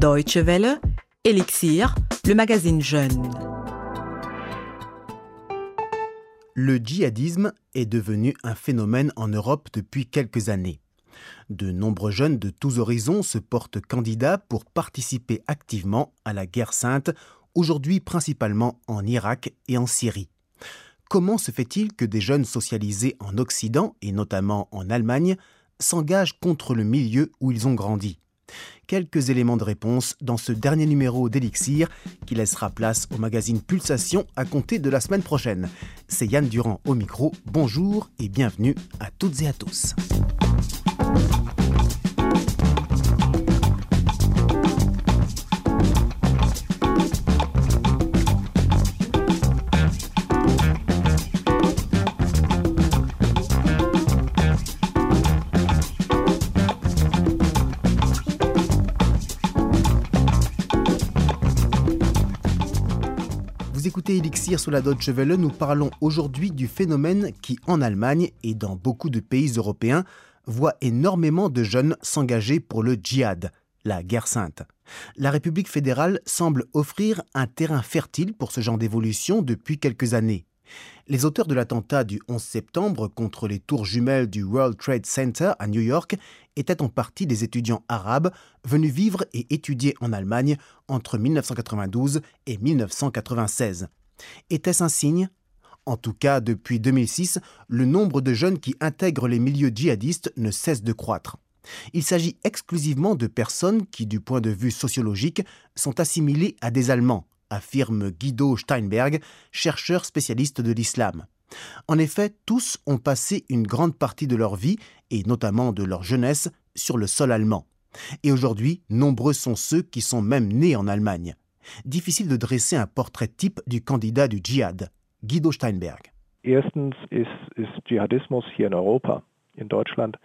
Deutsche Welle, Elixir, le magazine Jeune. Le djihadisme est devenu un phénomène en Europe depuis quelques années. De nombreux jeunes de tous horizons se portent candidats pour participer activement à la guerre sainte, aujourd'hui principalement en Irak et en Syrie. Comment se fait-il que des jeunes socialisés en Occident, et notamment en Allemagne, s'engagent contre le milieu où ils ont grandi? Quelques éléments de réponse dans ce dernier numéro d'Elixir qui laissera place au magazine Pulsation à compter de la semaine prochaine. C'est Yann Durand au micro. Bonjour et bienvenue à toutes et à tous. Écoutez Elixir sur la Deutsche Welle, nous parlons aujourd'hui du phénomène qui, en Allemagne et dans beaucoup de pays européens, voit énormément de jeunes s'engager pour le djihad, la guerre sainte. La République fédérale semble offrir un terrain fertile pour ce genre d'évolution depuis quelques années. Les auteurs de l'attentat du 11 septembre contre les tours jumelles du World Trade Center à New York étaient en partie des étudiants arabes venus vivre et étudier en Allemagne entre 1992 et 1996. Était-ce un signe? En tout cas, depuis 2006, le nombre de jeunes qui intègrent les milieux djihadistes ne cesse de croître. Il s'agit exclusivement de personnes qui, du point de vue sociologique, sont assimilées à des Allemands, affirme Guido Steinberg, chercheur spécialiste de l'islam. En effet, tous ont passé une grande partie de leur vie, et notamment de leur jeunesse, sur le sol allemand. Et aujourd'hui, nombreux sont ceux qui sont même nés en Allemagne. Difficile de dresser un portrait type du candidat du djihad. Guido Steinberg. Erstens ist, ist Dschihadismus hier in Europa, in Deutschland,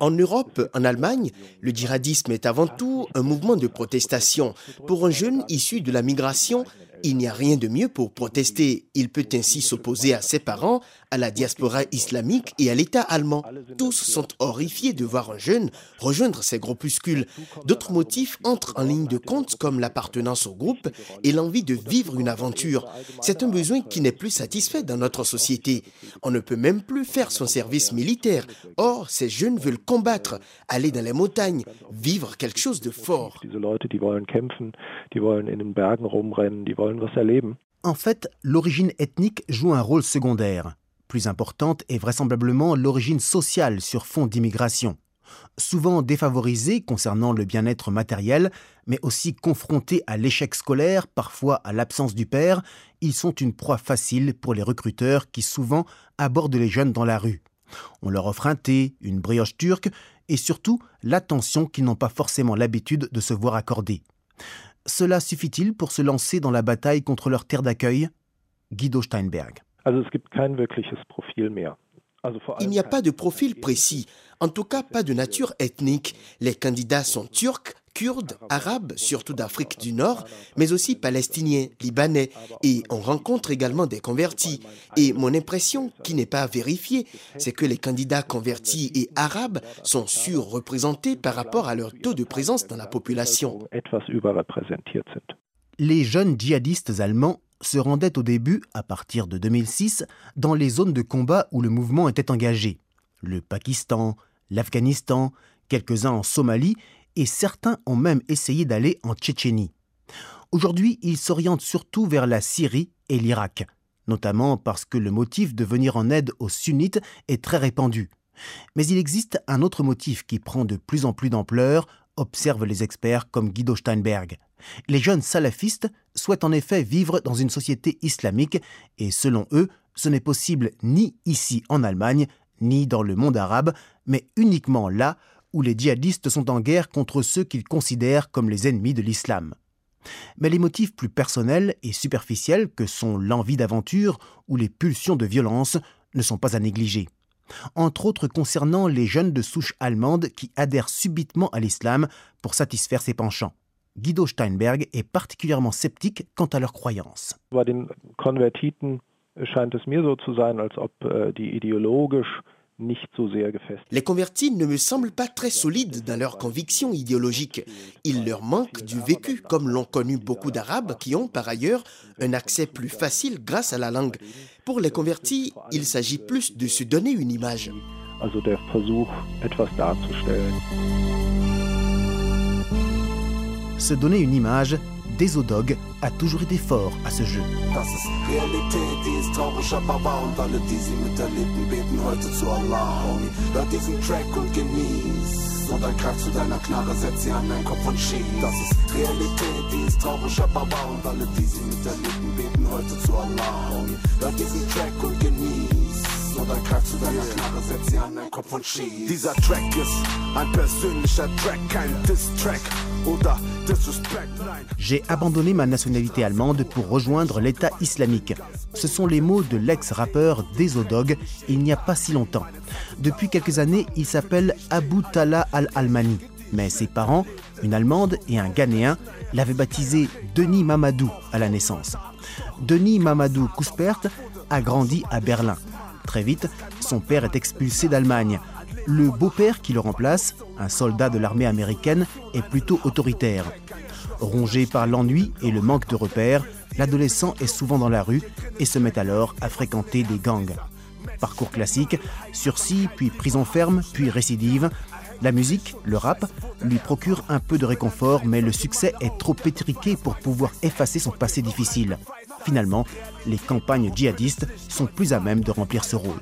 en Europe, en Allemagne, le djihadisme est avant tout un mouvement de protestation. Pour un jeune issu de la migration, il n'y a rien de mieux pour protester. Il peut ainsi s'opposer à ses parents, à la diaspora islamique et à l'État allemand. Tous sont horrifiés de voir un jeune rejoindre ces groupuscules. D'autres motifs entrent en ligne de compte comme l'appartenance au groupe et l'envie de vivre une aventure. C'est un besoin qui n'est plus satisfait dans notre société. On ne peut même plus faire son service militaire. Or, ces jeunes veulent combattre, aller dans les montagnes, vivre quelque chose de fort. En fait, l'origine ethnique joue un rôle secondaire. Plus importante est vraisemblablement l'origine sociale sur fond d'immigration. Souvent défavorisés concernant le bien-être matériel, mais aussi confrontés à l'échec scolaire, parfois à l'absence du père, ils sont une proie facile pour les recruteurs qui souvent abordent les jeunes dans la rue. On leur offre un thé, une brioche turque et surtout l'attention qu'ils n'ont pas forcément l'habitude de se voir accorder. Cela suffit-il pour se lancer dans la bataille contre leur terre d'accueil? Guido Steinberg. Il n'y a pas de profil précis, en tout cas pas de nature ethnique. Les candidats sont turcs, kurdes, arabes, surtout d'Afrique du Nord, mais aussi palestiniens, libanais, et on rencontre également des convertis. Et mon impression, qui n'est pas vérifiée, c'est que les candidats convertis et arabes sont surreprésentés par rapport à leur taux de présence dans la population. Les jeunes djihadistes allemands se rendaient au début, à partir de 2006, dans les zones de combat où le mouvement était engagé. Le Pakistan, l'Afghanistan, quelques-uns en Somalie et certains ont même essayé d'aller en Tchétchénie. Aujourd'hui, ils s'orientent surtout vers la Syrie et l'Irak, notamment parce que le motif de venir en aide aux sunnites est très répandu. Mais il existe un autre motif qui prend de plus en plus d'ampleur, observent les experts comme Guido Steinberg. Les jeunes salafistes souhaitent en effet vivre dans une société islamique et selon eux, ce n'est possible ni ici en Allemagne, ni dans le monde arabe, mais uniquement là où les djihadistes sont en guerre contre ceux qu'ils considèrent comme les ennemis de l'islam. Mais les motifs plus personnels et superficiels que sont l'envie d'aventure ou les pulsions de violence ne sont pas à négliger. Entre autres concernant les jeunes de souche allemande qui adhèrent subitement à l'islam pour satisfaire ses penchants. Guido Steinberg est particulièrement sceptique quant à leurs croyances. Les convertis ne me semblent pas très solides dans leurs convictions idéologiques. Il leur manque du vécu, comme l'ont connu beaucoup d'Arabes qui ont par ailleurs un accès plus facile grâce à la langue. Pour les convertis, il s'agit plus de se donner une image. Se donner une image, Desodog a toujours été fort à ce jeu. Das ist Realität, die ist traurig, aber wahr und alle, die sie miterlebten, beten heute zu Allah. Homie, hör diesen Track und genieß. Oder greif zu deiner Knarre, setz sie an deinen Kopf und schieß. Das ist Realität, die ist traurig, aber wahr und alle, die sie miterlebten, beten heute zu Allah. Homie, hör diesen Track und genieß. Oder greif zu deiner Knarre, setz sie an deinen Kopf und schieß. Dieser Track ist ein persönlicher Track, kein Diss-Track. J'ai abandonné ma nationalité allemande pour rejoindre l'État islamique. Ce sont les mots de l'ex-rappeur Desodog il n'y a pas si longtemps. Depuis quelques années, il s'appelle Abu Tala al-Almani. Mais ses parents, une Allemande et un Ghanéen, l'avaient baptisé Denis Mamadou à la naissance. Denis Mamadou Kuspert a grandi à Berlin. Très vite, son père est expulsé d'Allemagne le beau-père qui le remplace, un soldat de l'armée américaine, est plutôt autoritaire. Rongé par l'ennui et le manque de repères, l'adolescent est souvent dans la rue et se met alors à fréquenter des gangs. Parcours classique, sursis, puis prison ferme, puis récidive. La musique, le rap, lui procure un peu de réconfort, mais le succès est trop étriqué pour pouvoir effacer son passé difficile. Finalement, les campagnes djihadistes sont plus à même de remplir ce rôle.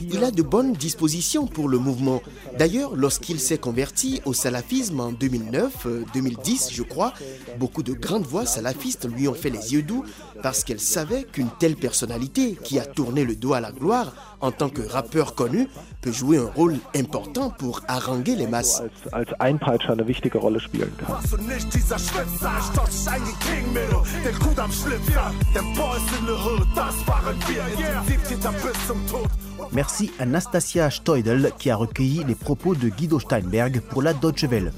Il a de bonnes dispositions pour le mouvement. D'ailleurs, lorsqu'il s'est converti au salafisme en 2009, 2010 euh, je crois, beaucoup de grandes voix salafistes lui ont fait les yeux doux parce qu'elles savaient qu'une telle personnalité qui a tourné le dos à la gloire en tant que rappeur connu peut jouer un rôle important pour haranguer les masses. Merci à Nastasia Steudel qui a recueilli les propos de Guido Steinberg pour la Deutsche Welle.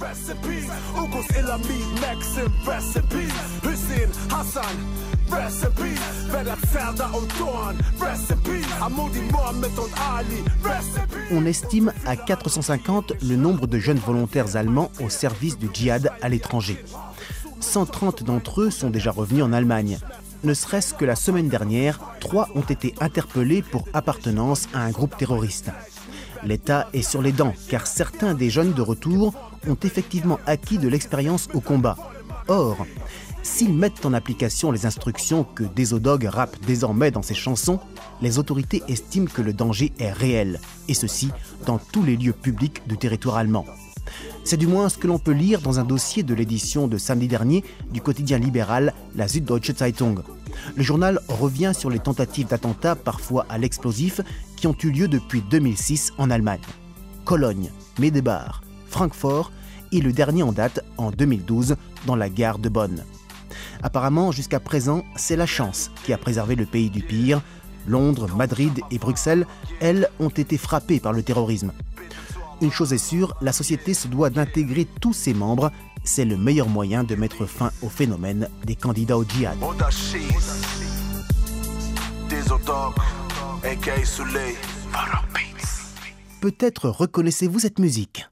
On estime à 450 le nombre de jeunes volontaires allemands au service du djihad à l'étranger. 130 d'entre eux sont déjà revenus en Allemagne. Ne serait-ce que la semaine dernière, trois ont été interpellés pour appartenance à un groupe terroriste. L'État est sur les dents car certains des jeunes de retour ont effectivement acquis de l'expérience au combat. Or, S'ils mettent en application les instructions que Desodog rappe désormais dans ses chansons, les autorités estiment que le danger est réel, et ceci dans tous les lieux publics du territoire allemand. C'est du moins ce que l'on peut lire dans un dossier de l'édition de samedi dernier du quotidien libéral La Süddeutsche Zeitung. Le journal revient sur les tentatives d'attentats, parfois à l'explosif, qui ont eu lieu depuis 2006 en Allemagne. Cologne, Medebar, Francfort et le dernier en date en 2012 dans la gare de Bonn. Apparemment, jusqu'à présent, c'est la chance qui a préservé le pays du pire. Londres, Madrid et Bruxelles, elles, ont été frappées par le terrorisme. Une chose est sûre, la société se doit d'intégrer tous ses membres. C'est le meilleur moyen de mettre fin au phénomène des candidats au djihad. Peut-être reconnaissez-vous cette musique.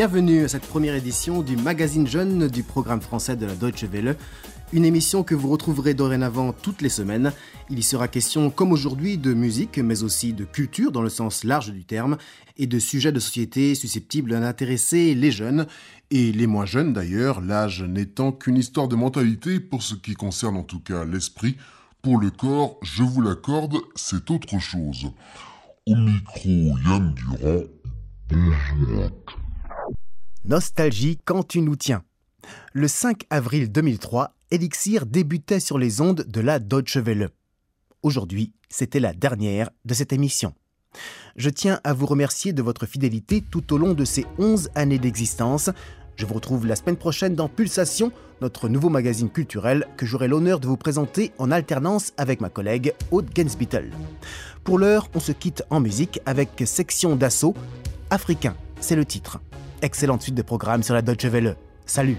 Bienvenue à cette première édition du magazine Jeune du programme français de la Deutsche Welle. Une émission que vous retrouverez dorénavant toutes les semaines. Il y sera question, comme aujourd'hui, de musique, mais aussi de culture dans le sens large du terme, et de sujets de société susceptibles d'intéresser les jeunes. Et les moins jeunes d'ailleurs, l'âge n'étant qu'une histoire de mentalité pour ce qui concerne en tout cas l'esprit. Pour le corps, je vous l'accorde, c'est autre chose. Au micro, Yann Durand. Nostalgie quand tu nous tiens. Le 5 avril 2003, Elixir débutait sur les ondes de la Deutsche Welle. Aujourd'hui, c'était la dernière de cette émission. Je tiens à vous remercier de votre fidélité tout au long de ces 11 années d'existence. Je vous retrouve la semaine prochaine dans Pulsation, notre nouveau magazine culturel que j'aurai l'honneur de vous présenter en alternance avec ma collègue Aude Gensbittel. Pour l'heure, on se quitte en musique avec Section d'assaut. Africain, c'est le titre. Excellente suite de programmes sur la Deutsche Welle. Salut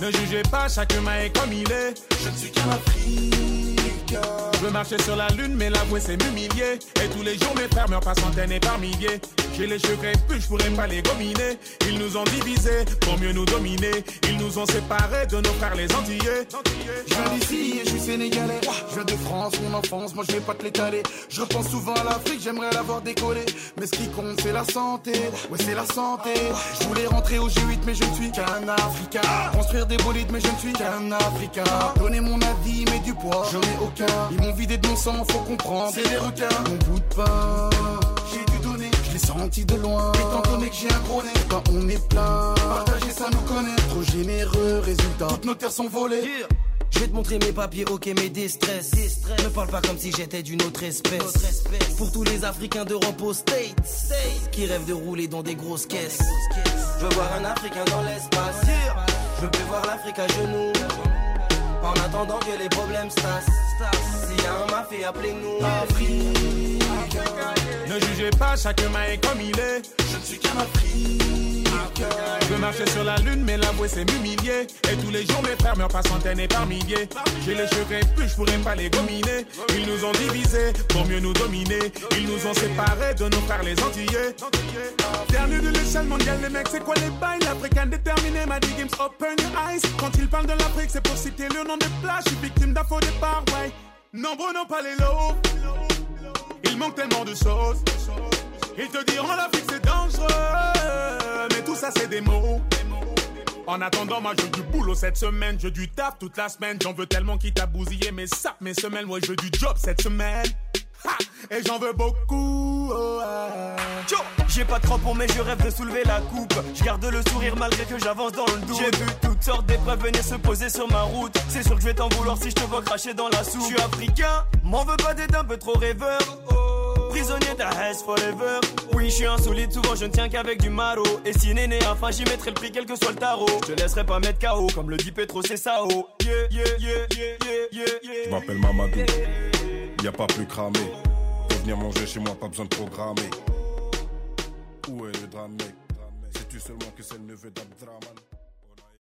Ne jugez pas, chacun est comme il est. Je ne suis qu'un. Je veux marcher sur la lune, mais l'avouer c'est m'humilier. Et tous les jours mes frères meurent par centaines et par milliers. J'ai les cheveux crépus, je pourrais pas les gominer. Ils nous ont divisés pour mieux nous dominer. Ils nous ont séparés de nos frères les Antillais. Je viens d'ici et je suis sénégalais. Je viens de France, mon enfance, moi je vais pas te l'étaler. Je repense souvent à l'Afrique, j'aimerais l'avoir décollé. Mais ce qui compte c'est la santé. Ouais, c'est la santé. Je voulais rentrer au G8, mais je ne suis qu'un Africain. Construire des bolides, mais je ne suis qu'un Africain. Donner mon avis, mais du poids, j'en ai aucun vidé de mon sang, faut comprendre. C'est des requins, mon bout de pain. J'ai dû donner, je l'ai senti de loin. Étant donné que j'ai un gros nez, quand on est plein. Partager ça nous connaît, trop généreux, résultat. Toutes nos terres sont volées. Je vais te montrer mes papiers, ok, mes déstress. Ne parle pas comme si j'étais d'une autre espèce. Pour tous les Africains d'Europe aux States, qui rêvent de rouler dans des grosses caisses. Je veux voir un Africain dans l'espace. Je veux voir l'Afrique à genoux. En attendant que les problèmes stassent. S'il y a un mafia, appelez-nous Afrique. Ne jugez pas, chacun est comme il est. Je ne suis qu'un Afrique. Je veux marcher sur la lune, mais l'avouer c'est m'humilier. Et tous les jours mes frères meurent par centaines et par milliers. J'ai les cheveux plus, je pourrais pas les gominer. Ils nous ont divisés pour mieux nous dominer. Ils nous ont séparés de nos frères les Antillais. Dernier de l'échelle mondiale, les mecs, c'est quoi les bails? L'Africain déterminé m'a dit Games Open Your Eyes. Quand ils parlent de l'Afrique, c'est pour citer le nom des plages. Je suis victime d'un faux départ, ouais. Nombreux n'ont pas les lots. Il manque tellement de choses. Ils te diront l'Afrique c'est dangereux, mais tout ça c'est des mots. En attendant, moi je du boulot cette semaine, je du taf toute la semaine. J'en veux tellement qui t'a bousillé mes sapes, mes semaines. Moi je du job cette semaine. Et j'en veux beaucoup. Oh, J'ai pas de crampons mais je rêve de soulever la coupe. Je garde le sourire malgré que j'avance dans le doute. J'ai vu toutes sortes d'épreuves venir se poser sur ma route. C'est sûr que je vais t'en vouloir si je te vois cracher dans la soupe. Je suis africain, m'en veux pas d'être un peu trop rêveur. Prisonnier de Hess forever. Oui, je suis insolite, souvent je ne tiens qu'avec du maro. Et si néné, enfin j'y mettrai le prix, quel que soit le tarot. Je te laisserai pas mettre KO, comme le dit Petro, c'est ça, oh. Yeah, yeah, yeah, yeah, yeah, yeah, yeah. Je m'appelle Mamadou, y a pas plus cramé. Pour venir manger chez moi, pas besoin de programmer. Où est le drame, mec? C'est-tu seulement que c'est le neveu d'Abdraman?